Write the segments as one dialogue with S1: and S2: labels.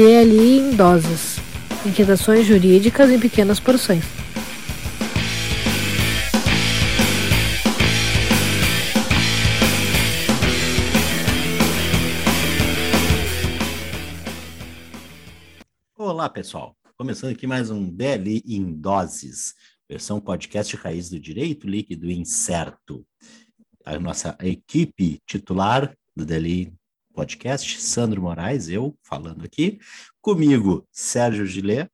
S1: DLI em doses. Inquietações jurídicas em pequenas porções.
S2: Olá, pessoal. Começando aqui mais um DLI em doses, versão podcast raiz do direito líquido incerto. A nossa equipe titular do DLI podcast, Sandro Moraes, eu falando aqui, comigo, Sérgio Gillet.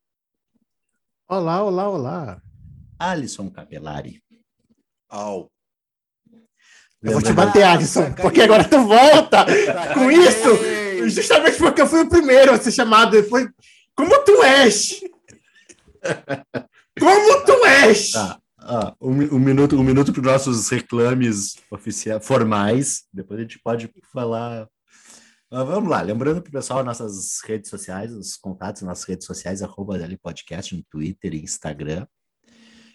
S3: Olá, olá, olá.
S2: Alisson Capelari.
S4: Au.
S3: Eu vou te bater, Alisson, porque agora tu volta com isso, justamente porque eu fui o primeiro a ser chamado depois. Como tu és? Como tu és?
S2: Tá. Ah, um, um, minuto, um minuto para os nossos reclames oficiais, formais. Depois a gente pode falar. Ah, vamos lá, lembrando para o pessoal nossas redes sociais, os contatos nas redes sociais, arroba Podcast no Twitter e Instagram,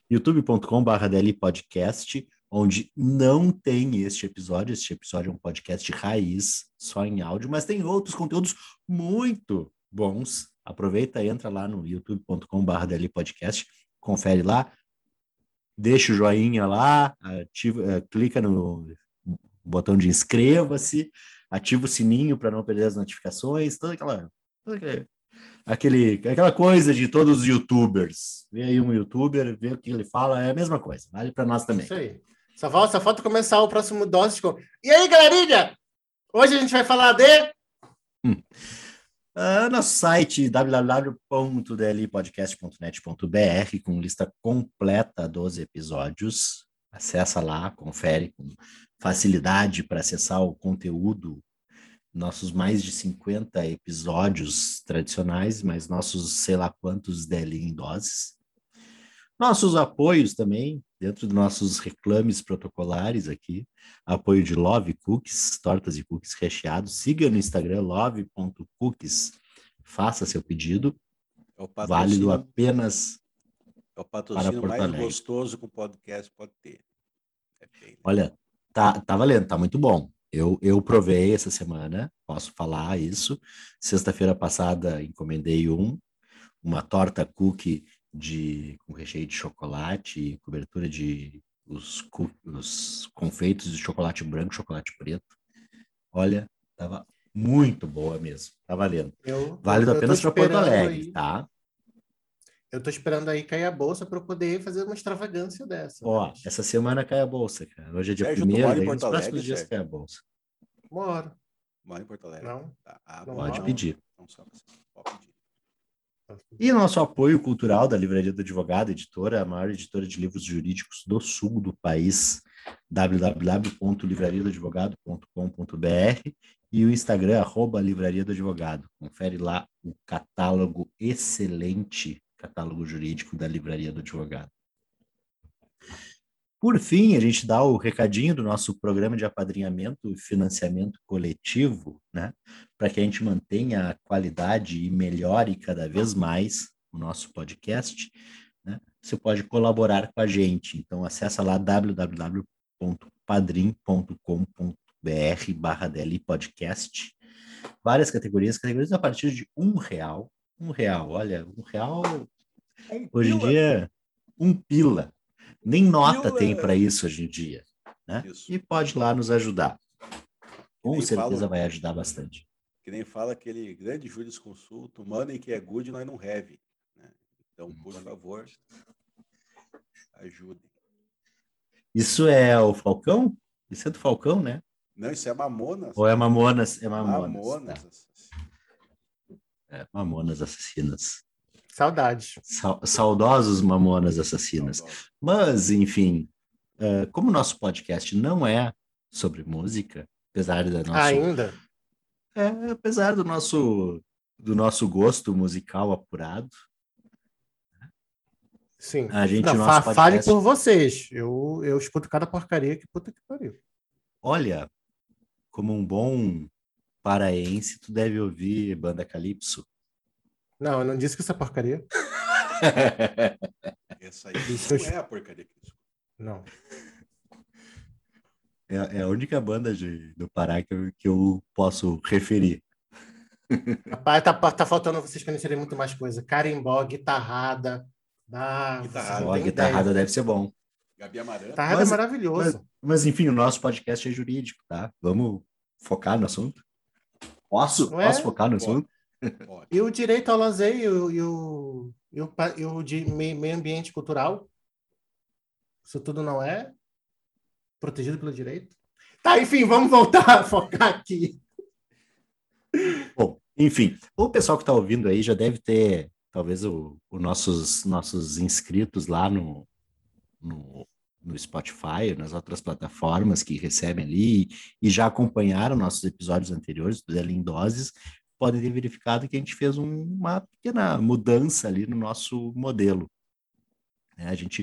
S2: youtube.com.br DL Podcast, onde não tem este episódio. Este episódio é um podcast raiz, só em áudio, mas tem outros conteúdos muito bons. Aproveita, entra lá no youtube.com.br DL Podcast, confere lá, deixa o joinha lá, ativa, uh, clica no botão de inscreva-se, ativa o sininho para não perder as notificações, toda aquela, toda aquela, aquele, aquela coisa de todos os youtubers. Vê aí um youtuber, vê o que ele fala, é a mesma coisa, vale para nós também.
S3: Isso aí. Só falta, só falta começar o próximo dose com. E aí, galerinha? Hoje a gente vai falar de.
S2: Hum. Uh, nosso site www.dlpodcast.net.br com lista completa dos episódios. Acessa lá, confere com facilidade para acessar o conteúdo. Nossos mais de 50 episódios tradicionais, mas nossos sei lá quantos DL em doses. Nossos apoios também, dentro dos nossos reclames protocolares aqui, apoio de Love Cookies, tortas e cookies recheados. Siga no Instagram love.cookies, faça seu pedido.
S4: É
S2: válido apenas
S4: é o patrocínio mais gostoso que o podcast pode ter.
S2: É bem, né? Olha, tá, tá valendo, tá muito bom. Eu, eu provei essa semana, posso falar isso. Sexta-feira passada encomendei um, uma torta cookie de, com recheio de chocolate cobertura de os, os confeitos de chocolate branco, chocolate preto. Olha, tava muito boa mesmo. Tá valendo. Eu, Válido eu apenas para Porto Alegre, aí. tá?
S3: Eu tô esperando aí cair a bolsa para eu poder fazer uma extravagância dessa.
S2: Ó, mas... essa semana cai a bolsa, cara. Hoje é dia primeiro, aí nos próximos dias cai a bolsa.
S3: Moro.
S4: Mora em Porto Alegre.
S3: Não.
S2: Ah, não pode pedir. Não, pode pedir. E nosso apoio cultural da Livraria do Advogado, editora, a maior editora de livros jurídicos do sul do país, www.livrariadoadvogado.com.br e o Instagram, arroba Livraria do Advogado. Confere lá o catálogo excelente, catálogo jurídico da Livraria do Advogado. Por fim, a gente dá o recadinho do nosso programa de apadrinhamento e financiamento coletivo, né? Para que a gente mantenha a qualidade e melhore cada vez mais o nosso podcast. Né? Você pode colaborar com a gente. Então, acessa lá www.padrim.com.br barra Podcast. Várias categorias, categorias a partir de um real. Um real, olha, um real... Um hoje em dia, um pila nem nota tem para isso hoje em dia. Né? E pode lá nos ajudar. Com certeza fala, vai ajudar bastante.
S4: Que nem fala aquele grande jurisconsulto, money que é good, nós não have. Né? Então, por favor, ajude.
S2: Isso é o Falcão? Isso é do Falcão, né?
S4: Não, isso é Mamonas.
S2: Ou é Mamonas? É Mamonas.
S4: Mamonas.
S2: Tá. É, Mamonas Assassinas.
S3: Saudades.
S2: Sa saudosos mamonas assassinas. Saudosos. Mas, enfim, uh, como o nosso podcast não é sobre música, apesar da nossa.
S3: Ainda?
S2: É, apesar do nosso, do nosso gosto musical apurado.
S3: Sim.
S2: A gente,
S3: não, fa podcast... Fale por vocês. Eu, eu escuto cada porcaria que puta que pariu.
S2: Olha, como um bom paraense, tu deve ouvir banda Calypso.
S3: Não, eu não disse que isso é porcaria.
S4: Essa aí isso não é a porcaria que eu
S3: Não.
S2: É, é, a única banda de, do Pará que eu, que eu posso referir.
S3: Rapaz, tá, tá faltando vocês conhecerem muito mais coisa. Carimbó, guitarrada. Ah,
S2: guitarrada, Ó, guitarrada deve ser bom.
S4: Gabi Amaranta.
S3: Guitarrada mas, é maravilhoso.
S2: Mas, mas, enfim, o nosso podcast é jurídico, tá? Vamos focar no assunto? Posso, é? posso focar no assunto?
S3: E o direito ao lazer e o, e o, e o, e o de meio ambiente cultural? Isso tudo não é protegido pelo direito? Tá, enfim, vamos voltar a focar aqui.
S2: Bom, enfim, o pessoal que está ouvindo aí já deve ter, talvez, os nossos, nossos inscritos lá no, no, no Spotify, nas outras plataformas que recebem ali e já acompanharam nossos episódios anteriores do Dela Doses, podem ter verificado que a gente fez um, uma pequena mudança ali no nosso modelo. É, a gente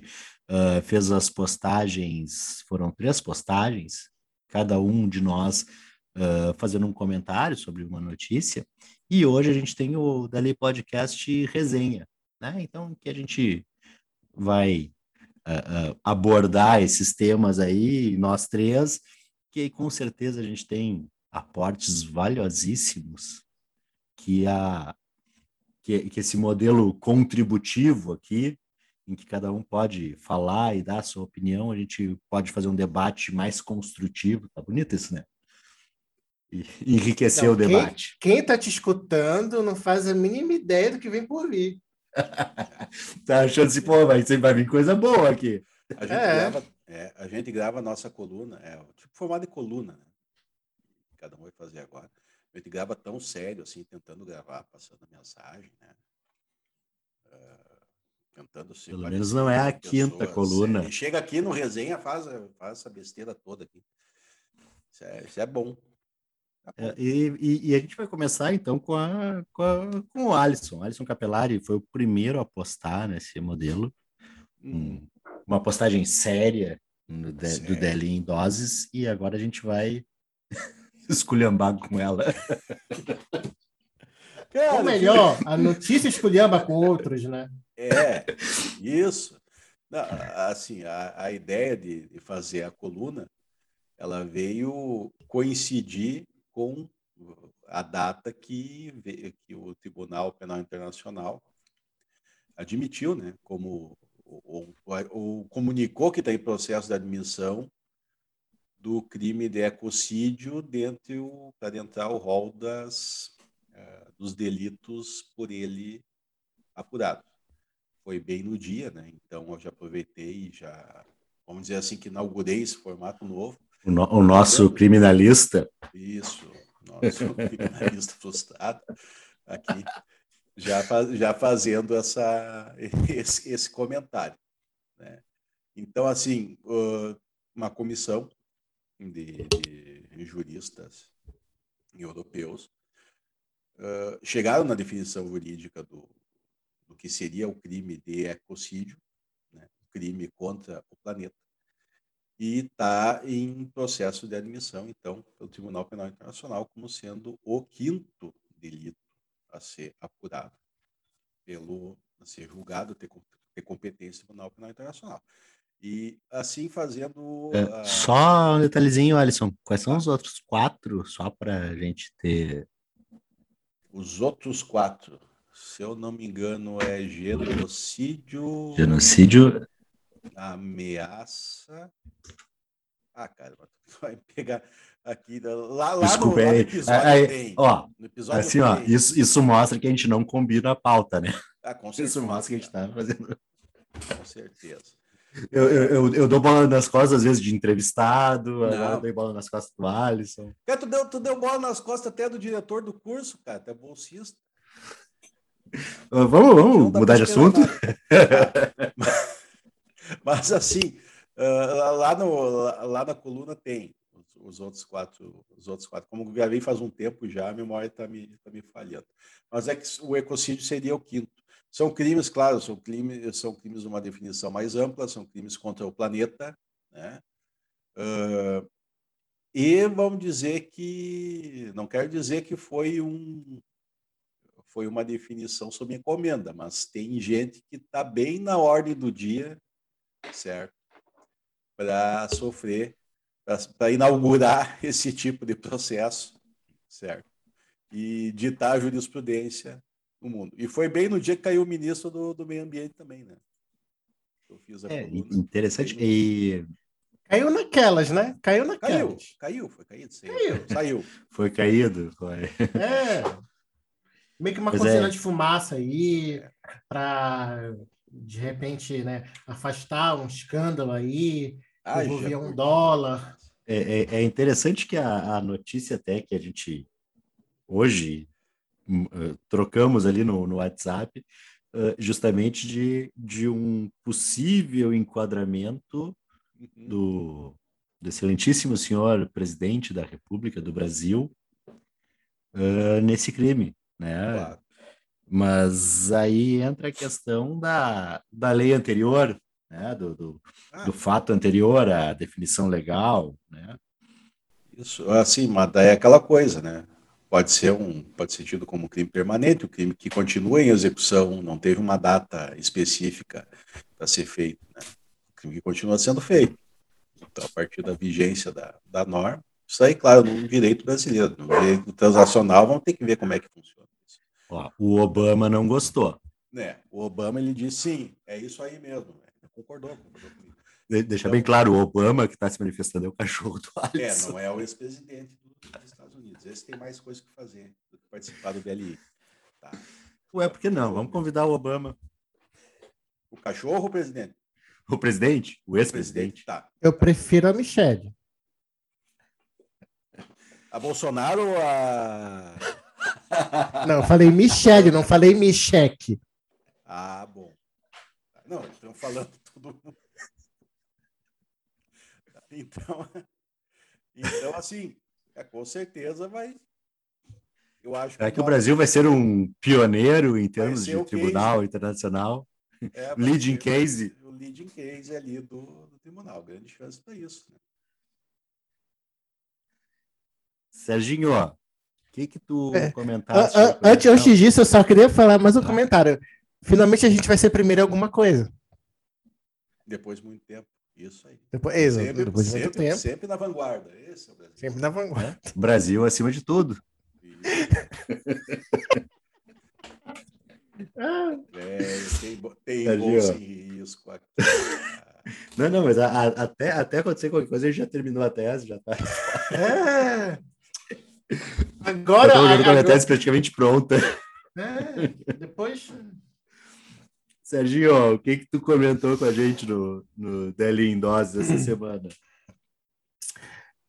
S2: uh, fez as postagens, foram três postagens, cada um de nós uh, fazendo um comentário sobre uma notícia, e hoje a gente tem o Dali Podcast Resenha, né? Então, que a gente vai uh, uh, abordar esses temas aí, nós três, que com certeza a gente tem aportes valiosíssimos que a que, que esse modelo contributivo aqui em que cada um pode falar e dar a sua opinião, a gente pode fazer um debate mais construtivo. Tá bonito isso, né? E enriquecer não, o debate.
S3: Quem está te escutando não faz a mínima ideia do que vem por vir.
S2: tá achando assim, pô, vai, vai vir coisa boa aqui.
S4: A gente, é. grava, é, a gente grava a nossa coluna, é tipo formado de coluna, né? Cada um vai fazer agora. A gente grava tão sério, assim, tentando gravar, passando a mensagem, né? Uh,
S2: Tentando ser Pelo menos não é a quinta coluna.
S4: Ele chega aqui no resenha, faz, faz essa besteira toda aqui. Isso é, isso é bom.
S2: É, e, e, e, a gente vai começar então com, a, com, a, com o Alisson. Alisson Capelari foi o primeiro a postar nesse modelo. Hum. uma postagem séria no de, do Deli em doses. E agora a gente vai esculhambar com ela.
S3: Cara, Ou melhor, a notícia esculhamba com outros, né?
S4: É, isso. Não, assim, a, a ideia de, de, fazer a coluna, ela veio coincidir com a data que, que o Tribunal Penal Internacional admitiu, né, como ou, ou comunicou que está em processo de admissão do crime de ecocídio dentro para entrar o rol das uh, dos delitos por ele apurados foi bem no dia, né? Então eu já aproveitei e já, vamos dizer assim, que inaugurei esse formato novo.
S2: O, no, o nosso criminalista.
S4: Isso, nosso criminalista frustrado aqui, já, já fazendo essa, esse, esse comentário. Né? Então, assim, uma comissão de, de juristas europeus uh, chegaram na definição jurídica do, do que seria o crime de ecocídio, né, crime contra o planeta, e está em processo de admissão, então, pelo Tribunal Penal Internacional como sendo o quinto delito a ser apurado, pelo a ser julgado, ter, ter competência do Tribunal Penal Internacional. E assim fazendo.
S2: É, a... Só um detalhezinho, Alisson. Quais são os outros quatro, só para a gente ter.
S4: Os outros quatro se eu não me engano, é genocídio.
S2: Genocídio.
S4: Ameaça. Ah, cara, vai pegar aqui. Lá, lá
S2: Desculpa,
S4: no,
S2: lá no episódio aí, tem. Ó, episódio assim, ó, isso, isso mostra que a gente não combina a pauta, né?
S4: Ah, com certeza.
S2: Isso mostra que a gente está fazendo.
S4: Com certeza.
S2: Eu, eu, eu, eu, dou bola nas costas, às vezes, de entrevistado, agora eu dou bola nas costas do Alisson.
S4: Cara, tu deu, tu deu bola nas costas até do diretor do curso, cara, tu é bolsista.
S2: Uh, vamos vamos mudar de assunto?
S4: Mas assim, uh, lá, no, lá na coluna tem os, os, outros quatro, os outros quatro. Como gravei faz um tempo já, a memória está me, tá me falhando. Mas é que o ecocídio seria o quinto. São crimes, claro, são crimes, são crimes de uma definição mais ampla, são crimes contra o planeta, né? Uh, e vamos dizer que, não quero dizer que foi um, foi uma definição sob encomenda, mas tem gente que está bem na ordem do dia, certo? Para sofrer, para inaugurar esse tipo de processo, certo? e ditar a jurisprudência no mundo. E foi bem no dia que caiu o ministro do, do Meio Ambiente também, né?
S2: Eu fiz a é, interessante. E...
S3: Caiu naquelas, né? Caiu naquelas.
S4: Caiu, caiu, foi caído. Sim. Caiu. Saiu.
S2: Foi caído, foi.
S3: É. Meio que uma pois cortina é. de fumaça aí, para de repente, né, afastar um escândalo aí, ah, envolver um dólar.
S2: É, é, é, interessante que a, a notícia até que a gente hoje uh, trocamos ali no, no WhatsApp, uh, justamente de, de um possível enquadramento uhum. do, do excelentíssimo senhor presidente da República do Brasil uh, nesse crime, né? Claro. Mas aí entra a questão da, da lei anterior, né? do, do, ah. do fato anterior à definição legal, né?
S4: Isso, assim, mas daí é aquela coisa, né? Pode ser um, pode ser tido como crime permanente, o crime que continua em execução, não teve uma data específica para ser feito, né? O crime que continua sendo feito. Então, a partir da vigência da, da norma, isso aí, claro, no direito brasileiro, no direito transacional, vamos ter que ver como é que funciona.
S2: Ó, o Obama não gostou.
S4: Né? O Obama ele disse sim, é isso aí mesmo. Ele concordou, concordou comigo.
S2: Deixa então, bem claro, o Obama que está se manifestando é o cachorro do
S4: Alisson. É, não é o ex-presidente dos Estados Unidos. Esse tem mais coisa que fazer do que participar do BLI.
S2: Tá. Ué, por que não? Vamos convidar o Obama.
S4: O cachorro ou o presidente?
S2: O presidente? O ex-presidente?
S3: Tá. Eu prefiro a Michelle.
S4: A Bolsonaro ou a.
S3: Não, eu falei Michelle, não falei Micheque.
S4: Ah, bom. Não, estão falando tudo. Então, então assim, é, com certeza vai.
S2: Eu acho que, é que o Brasil vai ser um pioneiro em termos de tribunal case. internacional. É, leading case.
S4: O leading case ali do, do tribunal. Grande chance para isso. Né?
S2: Serginho, o que que tu é. comentaste?
S3: Antes, antes disso, eu só queria falar mais um ah. comentário. Finalmente a gente vai ser primeiro em alguma coisa.
S4: Depois de muito tempo. Isso aí.
S3: Depois, exato, sempre, depois de muito tempo.
S4: Sempre na vanguarda. Esse é o
S3: Brasil. Sempre na vanguarda.
S2: É. Brasil acima de tudo.
S4: é, tem, tem bolsa em risco aqui.
S2: Não, não, mas a, a, até, até acontecer qualquer coisa, ele já terminou a tese, já tá.
S3: É. Agora.
S2: Eu com a minha tese praticamente pronta.
S3: É, depois.
S2: Serginho, o que que tu comentou com a gente no, no Deli em Doses essa semana?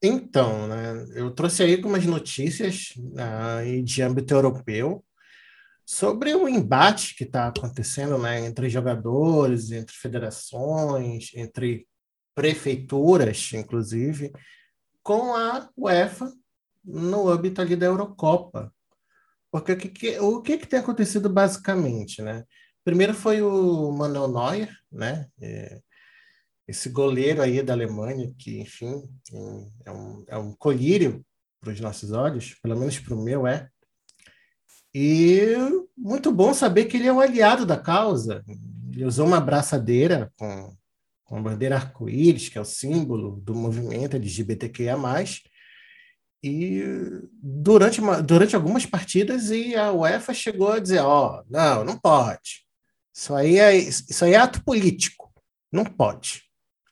S3: Então, né, eu trouxe aí algumas notícias uh, de âmbito europeu sobre o embate que está acontecendo né, entre jogadores, entre federações, entre prefeituras, inclusive, com a UEFA no âmbito ali da Eurocopa. Porque o que, o que, que tem acontecido basicamente, né? Primeiro foi o Manuel Neuer, né? É, esse goleiro aí da Alemanha, que, enfim, é um, é um colírio para os nossos olhos, pelo menos para o meu é. E muito bom saber que ele é um aliado da causa. Ele usou uma braçadeira com, com a bandeira arco-íris, que é o símbolo do movimento LGBTQIA+, e durante, uma, durante algumas partidas e a UEFA chegou a dizer, ó, oh, não, não pode. Isso aí, é, isso aí é ato político. Não pode.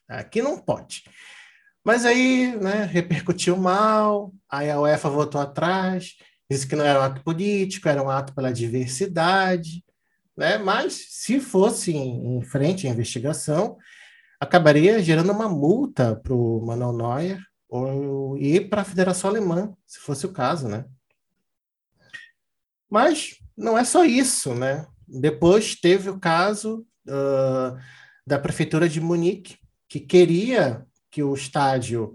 S3: Aqui não pode. Mas aí né, repercutiu mal, aí a UEFA voltou atrás, disse que não era um ato político, era um ato pela diversidade. Né? Mas se fosse em, em frente à investigação, acabaria gerando uma multa para o Manuel Neuer ou, e para a Federação Alemã, se fosse o caso. Né? Mas não é só isso, né? Depois teve o caso uh, da prefeitura de Munique, que queria que o estádio,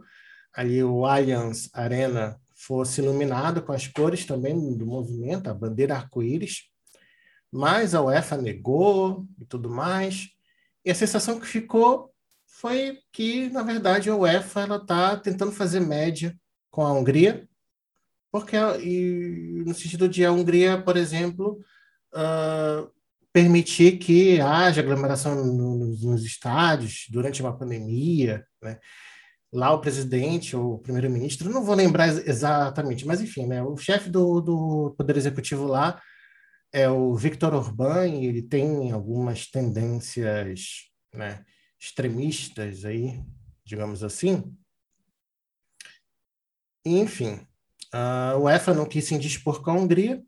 S3: ali o Allianz Arena, fosse iluminado com as cores também do movimento, a bandeira arco-íris, mas a UEFA negou e tudo mais. E a sensação que ficou foi que, na verdade, a UEFA está tentando fazer média com a Hungria, porque e, no sentido de a Hungria, por exemplo, uh, permitir que haja aglomeração nos, nos, estádios durante uma pandemia, né? lá o presidente ou o primeiro-ministro, não vou lembrar exatamente, mas enfim, né, o chefe do, do Poder Executivo lá é o Victor Orbán e ele tem algumas tendências né, extremistas aí, digamos assim. Enfim, a UEFA não quis se indispor com a Hungria,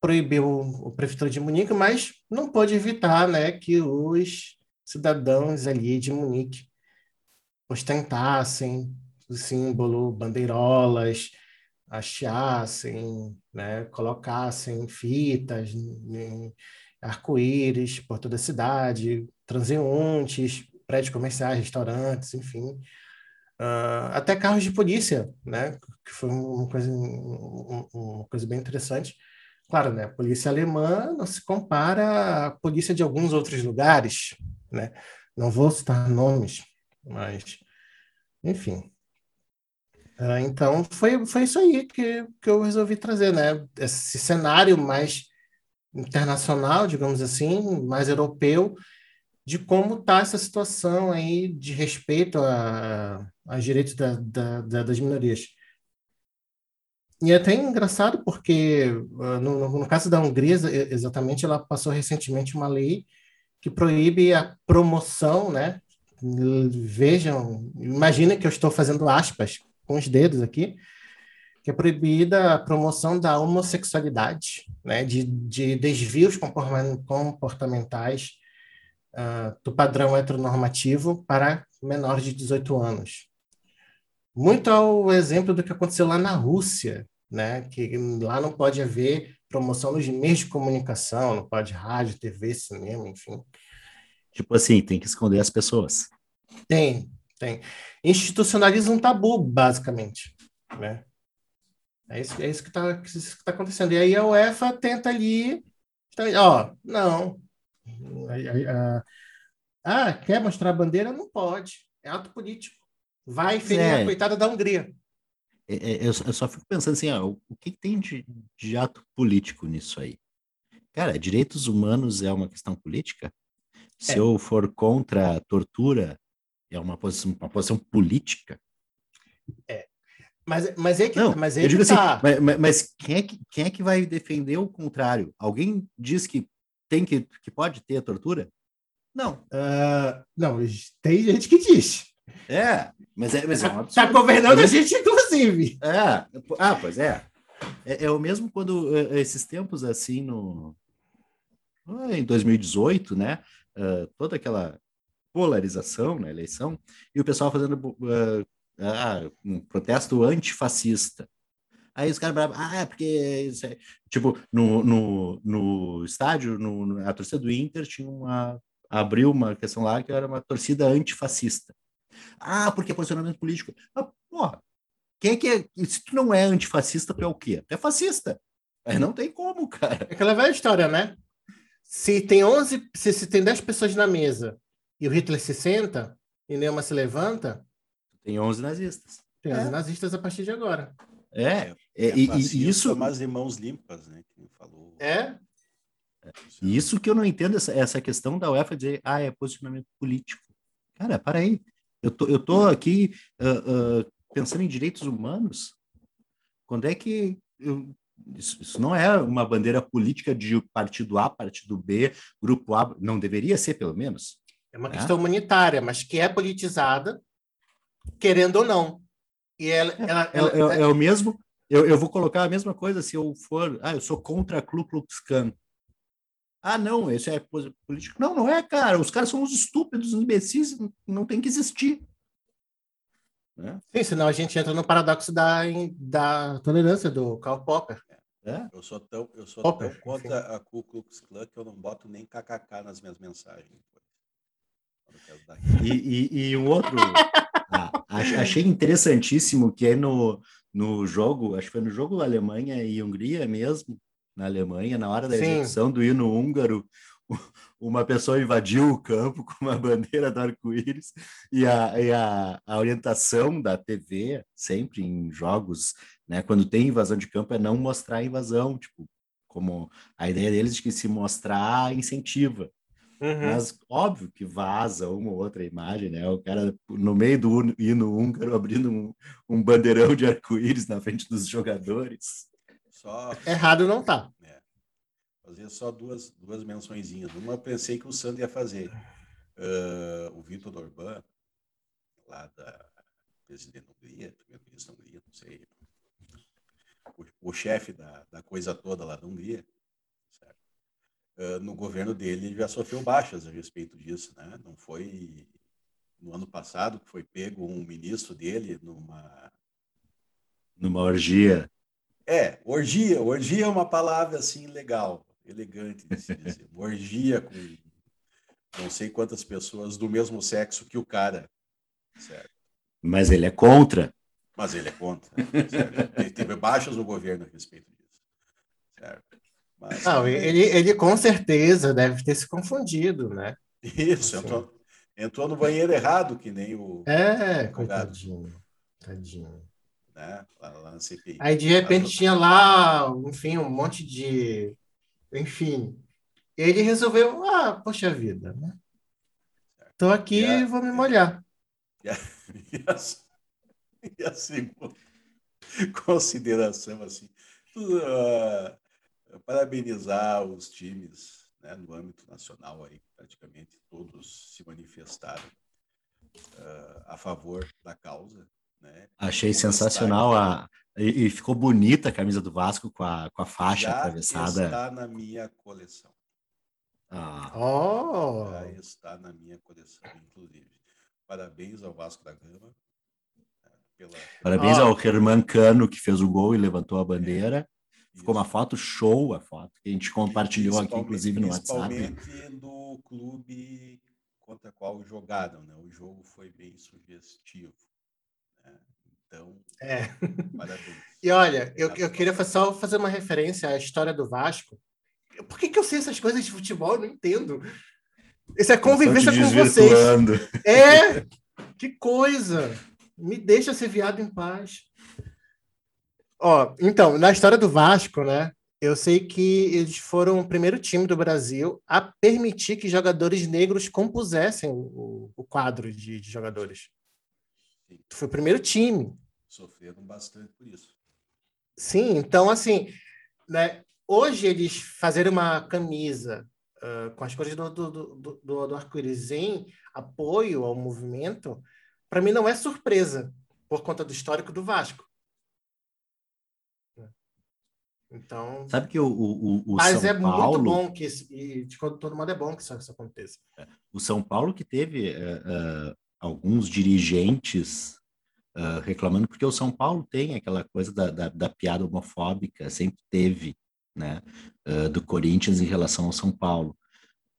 S3: proibiu o prefeitura de Munique, mas não pôde evitar né, que os cidadãos ali de Munique ostentassem o símbolo, bandeirolas, hasteassem, né, colocassem fitas, arco-íris por toda a cidade, transeuntes, prédios comerciais, restaurantes, enfim. Uh, até carros de polícia, né, que foi uma coisa, uma coisa bem interessante. Claro, né, a polícia alemã não se compara à polícia de alguns outros lugares, né? Não vou citar nomes, mas, enfim. Uh, então, foi, foi isso aí que, que eu resolvi trazer, né? Esse cenário mais internacional, digamos assim, mais europeu, de como está essa situação aí de respeito aos direitos da, da, da, das minorias. E é até engraçado porque, uh, no, no, caso da Hungria, exatamente, ela passou recentemente uma lei que proíbe a promoção, né? Vejam, imagina que eu estou fazendo aspas com os dedos aqui, que é proibida a promoção da homossexualidade, né? De, de desvios comportamentais uh, do padrão heteronormativo para menores de 18 anos. Muito ao exemplo do que aconteceu lá na Rússia, né? Que lá não pode haver promoção nos meios de comunicação, não pode rádio, TV, cinema, enfim.
S2: Tipo assim, tem que esconder as pessoas.
S3: Tem, tem. Institucionaliza um tabu, basicamente, né? É isso, é isso que está tá acontecendo. E aí a UEFA tenta ali, tá, ó, não. Ah, quer mostrar a bandeira? Não pode. É ato político. Vai ferir é. a coitada da Hungria.
S2: É, é, eu, só fico pensando assim, ah, o, que tem de, de ato político nisso aí? Cara, direitos humanos é uma questão política? Se é. eu for contra a tortura, é uma posição, uma posição política?
S3: É. Mas, mas é que,
S2: não,
S3: mas
S2: é eu digo assim, tá. assim, mas, mas, quem, é que, quem é que vai defender o contrário? Alguém diz que tem que, que pode ter tortura? Não.
S3: Uh, não, tem gente que diz.
S2: É, mas é, mas é
S3: um Tá governando a gente, inclusive.
S2: É, ah, pois é. É, é o mesmo quando é, esses tempos assim no em 2018, né? Uh, toda aquela polarização na eleição e o pessoal fazendo uh, uh, um protesto antifascista. Aí os caras bravos, ah, é porque é... tipo no, no, no estádio, no, a torcida do Inter tinha uma abriu uma questão lá que era uma torcida antifascista. Ah, porque é posicionamento político. Ah, porra, quem é que é? Se tu não é antifascista, tu é o quê? Tu é fascista. Aí não tem como, cara.
S3: É aquela velha história, né? Se tem 11, se, se tem 10 pessoas na mesa e o Hitler se senta e nenhuma se levanta.
S2: Tem 11 nazistas.
S3: Tem 11 é. nazistas a partir de agora.
S2: É, é, é e, e isso.
S4: Mas mãos limpas, né? Que falou.
S3: É.
S2: é. Isso que eu não entendo, essa, essa questão da UEFA dizer, ah, é posicionamento político. Cara, para aí. Eu tô, eu tô aqui uh, uh, pensando em direitos humanos. Quando é que eu, isso, isso, não é uma bandeira política de partido A, partido B, grupo A, não deveria ser, pelo menos.
S3: É uma né? questão humanitária, mas que é politizada, querendo ou não. E ela,
S2: é, ela, ela, é, é, é, o mesmo. Eu, eu vou colocar a mesma coisa se eu for. Ah, eu sou contra a Ku Klux Klan. Ah, não, esse é político. Não, não é, cara. Os caras são uns estúpidos, uns imbecis, não tem que existir.
S3: Né? Sim, senão a gente entra no paradoxo da, da tolerância do Karl Popper.
S4: É? Eu sou tão, eu sou Popper, tão contra enfim. a Ku Klux Klan que eu não boto nem kkk nas minhas mensagens.
S2: E, e, e um outro. Achei interessantíssimo que é no, no jogo, acho que foi no jogo Alemanha e Hungria mesmo, na Alemanha, na hora da Sim. execução do hino húngaro, uma pessoa invadiu o campo com uma bandeira do arco-íris e, a, e a, a, orientação da TV, sempre em jogos, né, quando tem invasão de campo, é não mostrar a invasão, tipo, como a ideia deles de que se mostrar incentiva.
S3: Uhum.
S2: Mas óbvio que vaza uma ou outra imagem, né? O cara no meio do hino húngaro abrindo um, um bandeirão de arco-íris na frente dos jogadores.
S4: Só
S3: Errado não tá.
S4: fazer só duas, duas mençõezinhas. Uma eu pensei que o Sandro ia fazer. Ah, o Vitor Orbán, lá da presidente da Hungria, primeiro-ministro da Hungria, não sei. O, o chefe da, da coisa toda lá da Hungria? No governo dele ele já sofreu baixas a respeito disso, né? Não foi no ano passado que foi pego um ministro dele numa
S2: Numa orgia.
S4: É, orgia. Orgia é uma palavra assim legal, elegante de se dizer. Orgia com não sei quantas pessoas do mesmo sexo que o cara. Certo.
S2: Mas ele é contra.
S4: Mas ele é contra. Certo? Ele teve baixas no governo a respeito disso. Certo. Mas,
S3: Não, ele, ele com certeza deve ter se confundido, né?
S4: Isso, entrou, entrou no banheiro errado, que nem o.
S3: É, coitadinho. Tadinho.
S4: Né, lá, lá na CPI.
S3: Aí de repente tinha lá, enfim, um monte de. Enfim. Ele resolveu, ah, poxa vida, né? Tô aqui e vou me molhar.
S4: E a, e a- e a segunda consideração, assim, ah, parabenizar os times né, no âmbito nacional, aí, praticamente todos se manifestaram ah, a favor da causa. Né,
S2: Achei sensacional a e, e ficou bonita a camisa do Vasco com a, com a faixa
S4: Já
S2: atravessada.
S4: está na minha coleção.
S2: Ah,
S3: Oh!
S4: Já está na minha coleção, inclusive. Parabéns ao Vasco da Gama. né, Pela,
S2: parabéns
S3: Ó.
S2: ao Herman Cano que fez o gol e levantou a bandeira. Ficou uma foto show a foto que a gente compartilhou aqui, inclusive no WhatsApp.
S4: Principalmente do clube contra qual jogaram, né? O jogo foi bem sugestivo. né? Então,
S3: É.
S4: parabéns.
S3: E olha, eu, eu queria só fazer uma referência à história do Vasco. Por que, que eu sei essas coisas de futebol? Eu não entendo. Isso é convivência com vocês. É! Que coisa! Me deixa ser viado em paz. Ó, então, na história do Vasco, né? Eu sei que eles foram o primeiro time do Brasil a permitir que jogadores negros compusessem o, o quadro de, de jogadores.
S4: Sim,
S3: Foi o primeiro time.
S4: sofreram bastante por isso.
S3: Sim, então assim, né, hoje eles fazerem uma camisa ah, com as cores do, do, do, do, do arco-íris em apoio ao movimento, para mim não é surpresa, por conta do histórico do Vasco. Então,
S2: Sabe que o, o, o-
S3: mas
S2: São
S3: é
S2: Paulo,
S3: muito bom que e de todo modo é bom que isso, isso aconteça.
S2: o São Paulo que teve eh, eh, alguns dirigentes ah, reclamando, porque o São Paulo tem aquela coisa da, da, da piada homofóbica, sempre teve, né, do Corinthians em relação ao São Paulo.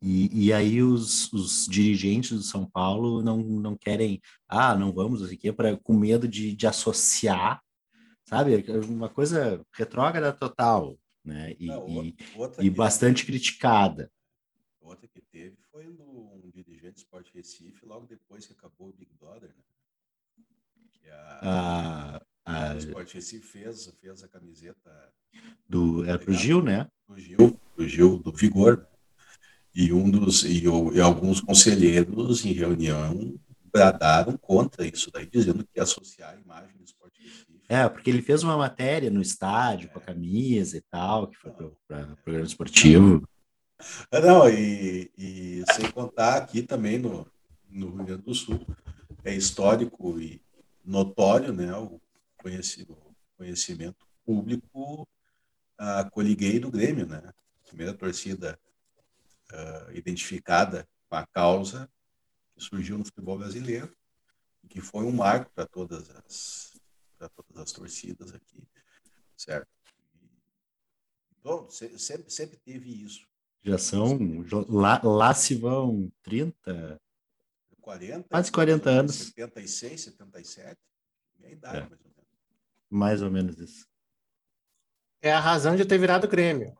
S2: E, e aí os, os dirigentes do São Paulo não, não querem, ah, não vamos, assim, que para com medo de, de associar, sabe, uma coisa retrógrada total, né, e,
S4: Não,
S2: e,
S4: outra
S2: e bastante criticada.
S4: Outra que teve foi um dirigente do Sport Recife, logo depois que acabou o Big Brother, né? A,
S2: A, a,
S4: Sport Recife fez, fez a camiseta
S2: do, era pro
S4: Legal.
S2: Gil, né?
S4: do Gil, do Gil do Vigor, né? e um dos e, e alguns conselheiros em reunião bradaram contra isso daí, dizendo que ia associar a imagem do Sport Recife.
S2: É, porque ele fez uma matéria no estádio com a camisa e tal, que foi para programa esportivo.
S4: Ah, Não, e, e sem contar aqui também no, no Rio Grande do Sul, é histórico e notório, né, o conheci- o conhecimento público a coliguei do Grêmio, né, primeira torcida ah, identificada com a causa que surgiu no futebol brasileiro, que foi um marco para todas as para todas as torcidas aqui, certo? Se- sempre, sempre teve isso.
S2: Já são, lá, lá se vão 30,
S4: 40,
S2: Quase 40 anos.
S4: 76, 77, minha idade,
S2: É.
S4: mais ou menos.
S2: mais ou menos isso.
S3: É a razão de eu ter virado Grêmio.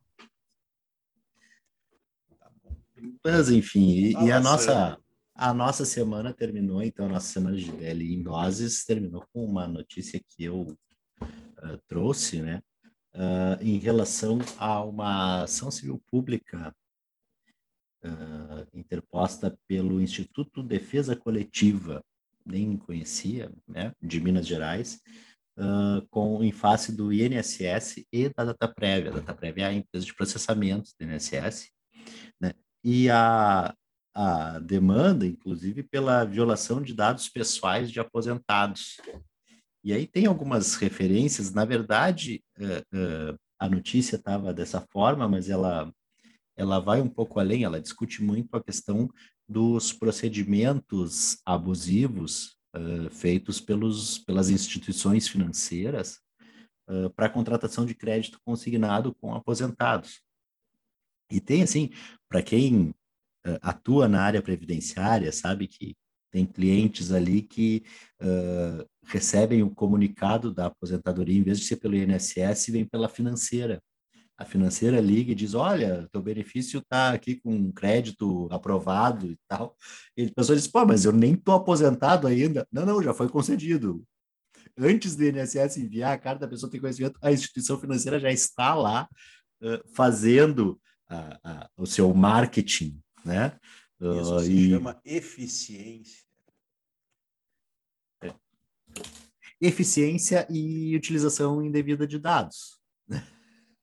S4: Tá bom.
S2: Mas enfim, e, e a nossa. A nossa semana terminou, então a nossa semana de DL em Vozes terminou com uma notícia que eu ah, trouxe, né? ah, em relação a uma ação civil pública uh, interposta pelo Instituto Defesa Coletiva, nem conhecia, né, de Minas Gerais, uh, com em face do INSS e da DataPrev. A DataPrev é a empresa de processamento do INSS, né, e a, a demanda, inclusive, pela violação de dados pessoais de aposentados. E aí tem algumas referências, na verdade, uh, uh, a notícia estava dessa forma, mas ela, ela vai um pouco além, ela discute muito a questão dos procedimentos abusivos uh, feitos pelos, pelas instituições financeiras para a contratação de crédito consignado com aposentados. E tem, assim, para quem uh, atua na área previdenciária, sabe que tem clientes ali que uh, recebem o comunicado da aposentadoria, em vez de ser pelo INSS, vem pela financeira. A financeira liga e diz: Olha, teu benefício está aqui com crédito aprovado e tal. E a pessoa diz: Pô, mas eu nem estou aposentado ainda. Não, não, já foi concedido. Antes do INSS enviar a carta, a pessoa tem conhecimento, a instituição financeira já está lá uh, fazendo o seu marketing, né?
S4: Isso uh, se e... chama eficiência.
S2: É. Eficiência e utilização indevida de dados.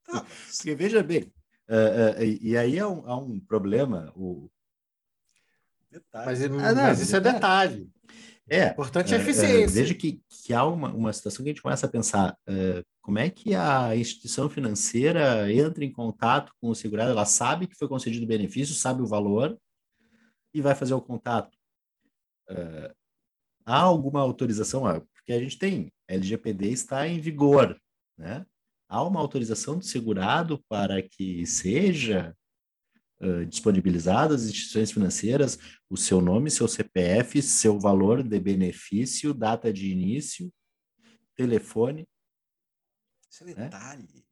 S2: Tá. Porque veja bem, uh, uh, e aí há um, há um problema. O...
S3: Detalhe. Mas, ah, não, mas isso é detalhe.
S2: É.
S3: O importante é a eficiência.
S2: veja que, que há uma, uma situação que a gente começa a pensar: como é que a instituição financeira entra em contato com o segurado? Ela sabe que foi concedido benefício, sabe o valor, e vai fazer o contato. Uh, há alguma autorização? Ah, porque a gente tem, LGPD está em vigor, né? Há uma autorização do segurado para que seja uh, disponibilizado às instituições financeiras o seu nome, seu CPF, seu valor de benefício, data de início, telefone.
S4: Esse é detalhe.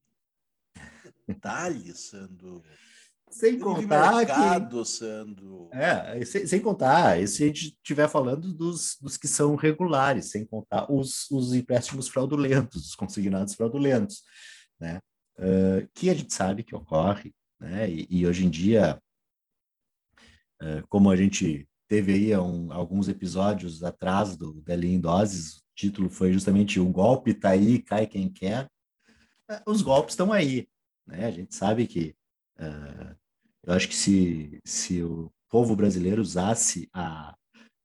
S4: Né? Detalhe, Sandro.
S2: Sem contar
S4: mercado,
S2: que...
S4: Sandro.
S2: É, sem, sem contar, se a gente estiver falando dos, dos que são regulares, sem contar os, os empréstimos fraudulentos, os consignados fraudulentos, né? Uh, que a gente sabe que ocorre, né? E, e hoje em dia, uh, como a gente teve aí um, alguns episódios atrás do Deli em Doses, o título foi justamente O Golpe tá aí, cai quem quer. Uh, os golpes estão aí, né? A gente sabe que Uh, eu acho que se, se o povo brasileiro usasse a,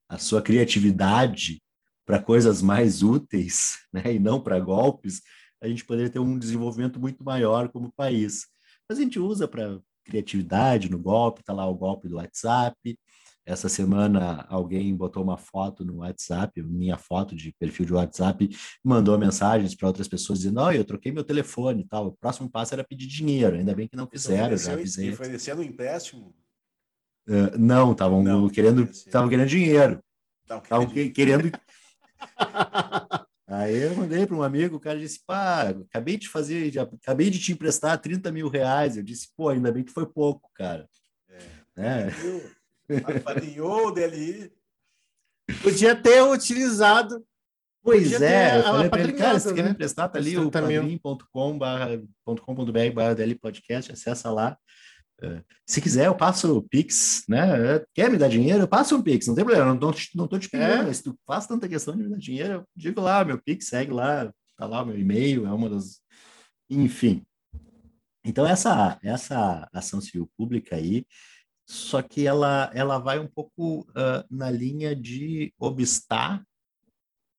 S2: a sua criatividade para coisas mais úteis, né, e não para golpes, a gente poderia ter um desenvolvimento muito maior como país. Mas a gente usa para criatividade no golpe, está lá o golpe do WhatsApp, essa semana alguém botou uma foto no WhatsApp, minha foto de perfil de WhatsApp, mandou mensagens para outras pessoas dizendo: "Não, eu troquei meu telefone", tal. O próximo passo era pedir dinheiro. Ainda bem que não fizeram, já avisei.
S4: Oferecendo um empréstimo?
S2: Uh, não, estavam querendo, estavam querendo dinheiro. Estavam que, querendo. Aí eu mandei para um amigo, o cara disse, pá, acabei de fazer, já, acabei de te emprestar 30 mil reais. Eu disse, pô, ainda bem que foi pouco, cara. É.
S4: é. Apadrinhou o DLI.
S3: Podia ter utilizado.
S2: Pois é, eu falei para ele, cara, se quer me emprestar, tá ali o padrim.com.br barra DLI Podcast, acessa lá. Se quiser, eu passo o Pix, né? Quer me dar dinheiro? Eu passo um Pix, não tem problema, não, não, não tô te pedindo, é. mas se tu faz tanta questão de me dar dinheiro, eu digo lá, meu Pix, segue lá, tá lá o meu e-mail, é uma das... Enfim. Então, essa, essa ação civil pública aí, só que ela, ela vai um pouco uh, na linha de obstar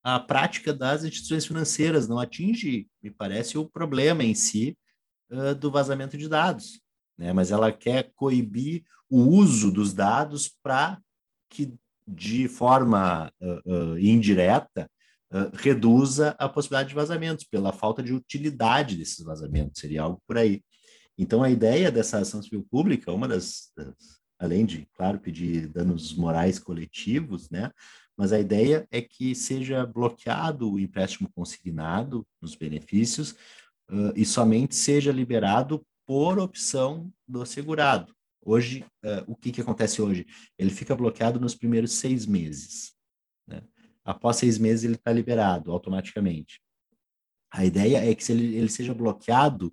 S2: a prática das instituições financeiras, não atinge, me parece, o problema em si uh, do vazamento de dados, né? mas ela quer coibir o uso dos dados para que, de forma uh, indireta, reduza a possibilidade de vazamentos, pela falta de utilidade desses vazamentos, seria algo por aí. Então, a ideia dessa ação civil pública, uma das, das além de, claro, pedir danos morais coletivos, né? Mas a ideia é que seja bloqueado o empréstimo consignado nos benefícios uh, e somente seja liberado por opção do segurado. Hoje, uh, o que, que acontece hoje? Ele fica bloqueado nos primeiros seis meses. Né? Após seis meses, ele está liberado automaticamente. A ideia é que ele, ele seja bloqueado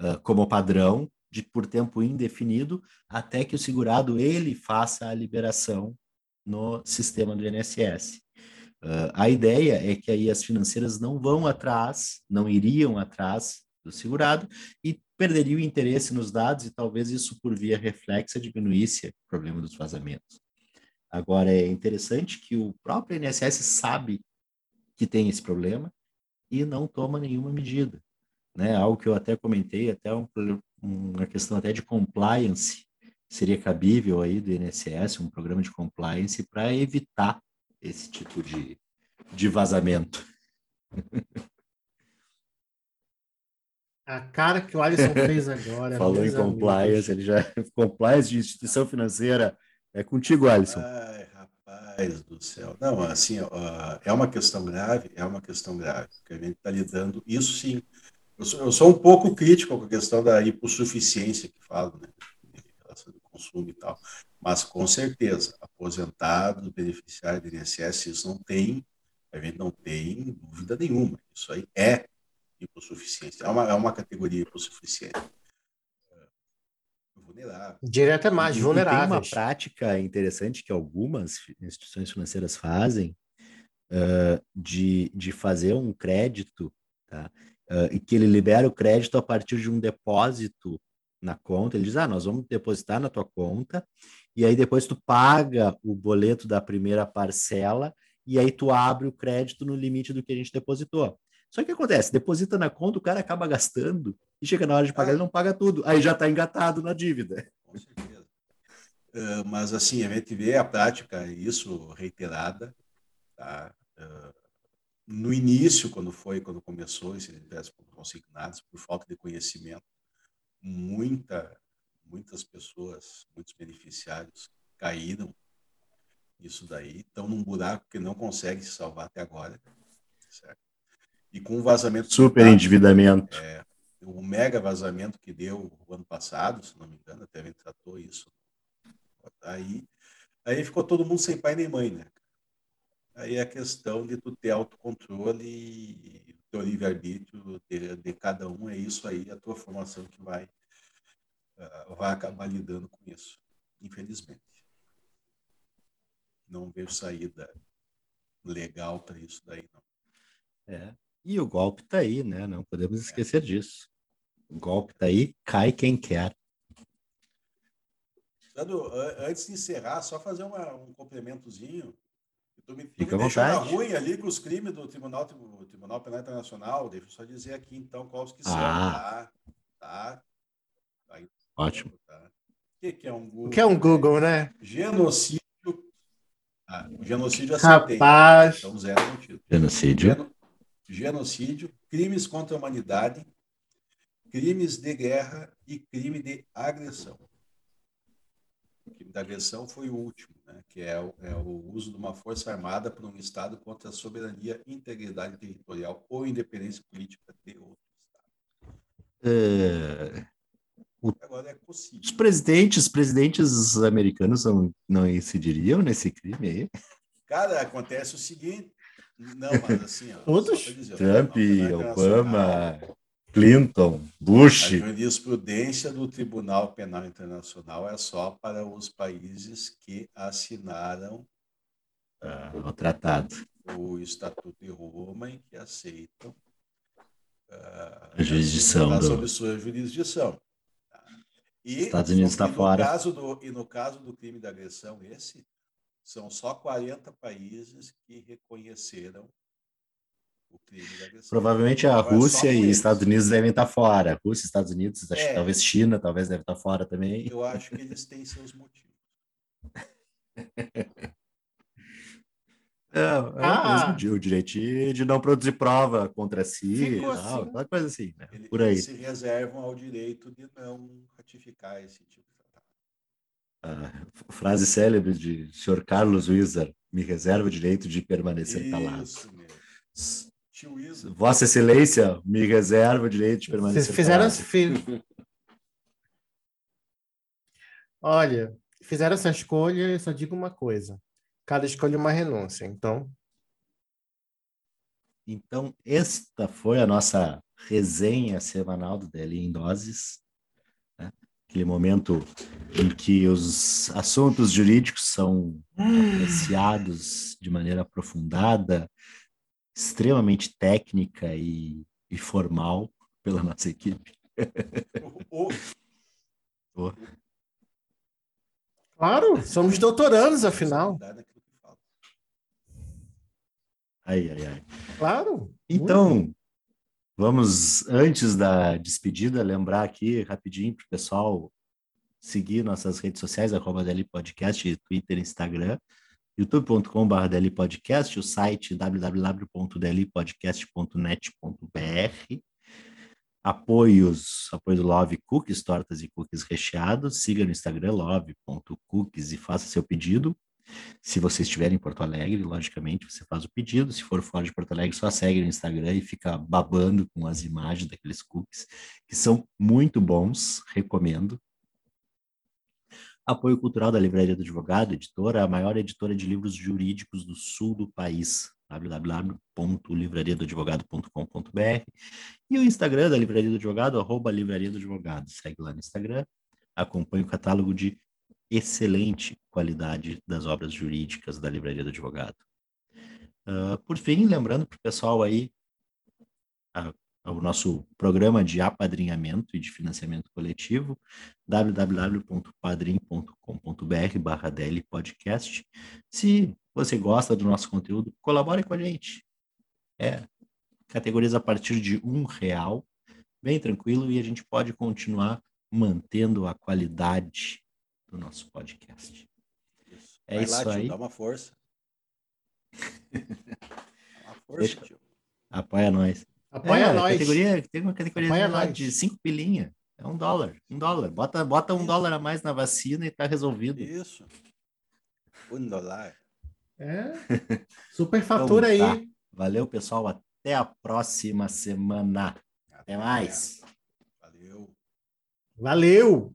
S2: uh, como padrão de por tempo indefinido até que o segurado ele faça a liberação no sistema do INSS. Uh, a ideia é que aí as financeiras não vão atrás, não iriam atrás do segurado e perderiam o interesse nos dados e talvez isso por via reflexa diminuísse o problema dos vazamentos. Agora é interessante que o próprio INSS sabe que tem esse problema e não toma nenhuma medida, né? Algo que eu até comentei, até um, uma questão até de compliance seria cabível aí do INSS, um programa de compliance para evitar esse tipo de, de vazamento.
S3: A cara que o Alisson fez agora.
S2: Falou em compliance, amigos. ele já. Compliance de instituição financeira. É contigo, Alisson.
S4: Ai, rapaz do céu. Não, assim, é uma questão grave, é uma questão grave, porque a gente está lidando. Isso sim. Eu sou, eu sou, um pouco crítico com a questão da hipossuficiência que falo, né? Relação do consumo e tal. Mas, com certeza, aposentados, beneficiários do INSS, isso não tem, a gente não tem dúvida nenhuma. Isso aí é hipossuficiência. É uma, é uma categoria hipossuficiente. É,
S3: vulnerável. Direto é mais vulnerável.
S2: Tem uma prática interessante que algumas instituições financeiras fazem uh, de, de fazer um crédito, tá? Uh, e que ele libera o crédito a partir de um depósito na conta. Ele diz: Ah, nós vamos depositar na tua conta, e aí depois tu paga o boleto da primeira parcela, e aí tu abre o crédito no limite do que a gente depositou. Só que acontece, deposita na conta, o cara acaba gastando e chega na hora de pagar, ah. ele não paga tudo. Aí já está engatado na dívida.
S4: Com certeza. Uh, mas assim, a gente vê a prática, isso reiterada, tá? Uh, no início, quando foi, quando começou esses empréstimos consignados, por falta de conhecimento, muita, muitas pessoas, muitos beneficiários caíram isso daí, estão num buraco que não conseguem se salvar até agora, certo? E com o vazamento.
S2: Super endividamento.
S4: É, o mega vazamento que deu o ano passado, se não me engano, até a gente tratou isso. Aí, aí ficou todo mundo sem pai nem mãe, né? Aí é a questão de tu ter autocontrole e teu livre-arbítrio de, de, cada um, é isso aí, a tua formação que vai, uh, vai acabar lidando com isso, infelizmente. Não vejo saída legal para isso daí, não.
S2: É. E o golpe está aí, né? Não podemos esquecer disso. O golpe está aí, cai quem quer.
S4: Sandro, antes de encerrar, só fazer uma, um complementozinho. Tu me, tu
S2: Fica me deixou
S4: ruim ali com os crimes do Tribunal, Tribunal Penal Internacional. Deixa eu só dizer aqui, então, quais que são, ah. tá?
S2: tá? Ótimo. Tá?
S3: O que, que é um Google? O que é um Google, né?
S4: Genocídio. Ah, genocídio
S3: acertei. Rapaz.
S4: Então, zero
S2: sentido. Genocídio. Geno
S4: genocídio, crimes contra a humanidade, crimes de guerra e crime de agressão. O crime de agressão foi o último, né, que é o, é o uso de uma força armada por um Estado contra a soberania, integridade territorial ou independência política de outro Estado.
S2: É... O... Agora é possível. Os presidentes, presidentes americanos não, não incidiriam nesse crime aí?
S4: Cara, acontece o seguinte: não, mas assim, ó,
S2: Todos? Dizer, Trump, Obama, Clinton, Bush.
S4: A jurisprudência do Tribunal Penal Internacional é só para os países que assinaram
S2: ah, o tratado.
S4: O Estatuto de Roma e que aceitam
S2: uh, a jurisdição
S4: a do... sua jurisdição. Tá?
S2: E, Estados Unidos está fora.
S4: Caso do, e no caso do crime de agressão, esse são só 40 países que reconheceram o crime de agressão.
S2: Provavelmente a então, é Rússia e Estados Unidos devem estar fora. Rússia, Estados Unidos, é, talvez China, talvez deve estar fora também.
S4: Eu acho que eles têm seus motivos.
S2: É, é ah, o direito de não produzir prova contra si, tal, assim. Uma coisa assim, né? Por aí. Eles
S4: se reservam ao direito de não ratificar esse tipo
S2: a frase célebre de Sr. Carlos Wizard, me reserva o direito de permanecer calado. Vossa Excelência, me reserva o direito de permanecer
S3: Vocês fizeram calado. Fizeram... Olha, fizeram essa escolha, eu só digo uma coisa. Cada escolha é uma renúncia, então...
S2: Então, esta foi a nossa resenha semanal do DL em Doses. Aquele momento em que os assuntos jurídicos são apreciados de maneira aprofundada, extremamente técnica e, e formal pela nossa equipe.
S4: O-
S2: Oh.
S3: Claro, somos doutorandos, afinal.
S2: Ai, ai, ai.
S3: Claro.
S2: Então, vamos, antes da despedida, lembrar aqui rapidinho para o pessoal seguir nossas redes sociais, arroba DL Podcast, Twitter, Instagram, youtube.com.br o site www.dlpodcast.net.br, apoios, apoio do Love Cookies, tortas e cookies recheados, siga no Instagram love.cookies e faça seu pedido. Se você estiver em Porto Alegre, logicamente, você faz o pedido. Se for fora de Porto Alegre, só segue no Instagram e fica babando com as imagens daqueles cookies, que são muito bons, recomendo. Apoio cultural da Livraria do Advogado, editora, a maior editora de livros jurídicos do sul do país, www.livrariadoadvogado.com.br e o Instagram da Livraria do Advogado, arroba Livraria do Advogado. Segue lá no Instagram, acompanhe o catálogo de excelente qualidade das obras jurídicas da Livraria do Advogado. Uh, por fim, lembrando para o pessoal aí a, o nosso programa de apadrinhamento e de financiamento coletivo, www.padrim.com.br barra podcast. Se você gosta do nosso conteúdo, colabore com a gente. É, categorias a partir de um real, bem tranquilo, e a gente pode continuar mantendo a qualidade do nosso podcast. É
S4: Vai
S2: isso
S4: lá, tio,
S2: aí.
S4: dá uma força. Dá uma força,
S2: Deixa-
S4: tio.
S2: Apoia nós.
S3: Apoia
S2: é,
S3: nós.
S2: Categoria, tem uma categoria
S3: Apoia
S2: lá
S3: nós.
S2: de cinco pilinha. É um dólar. Um dólar. Bota, bota um dólar a mais na vacina e tá resolvido.
S4: Isso. Um dólar.
S3: É. Super fatura
S2: Então tá.
S3: aí.
S2: Valeu, pessoal. Até a próxima semana. Até mais.
S4: Valeu.
S3: Valeu!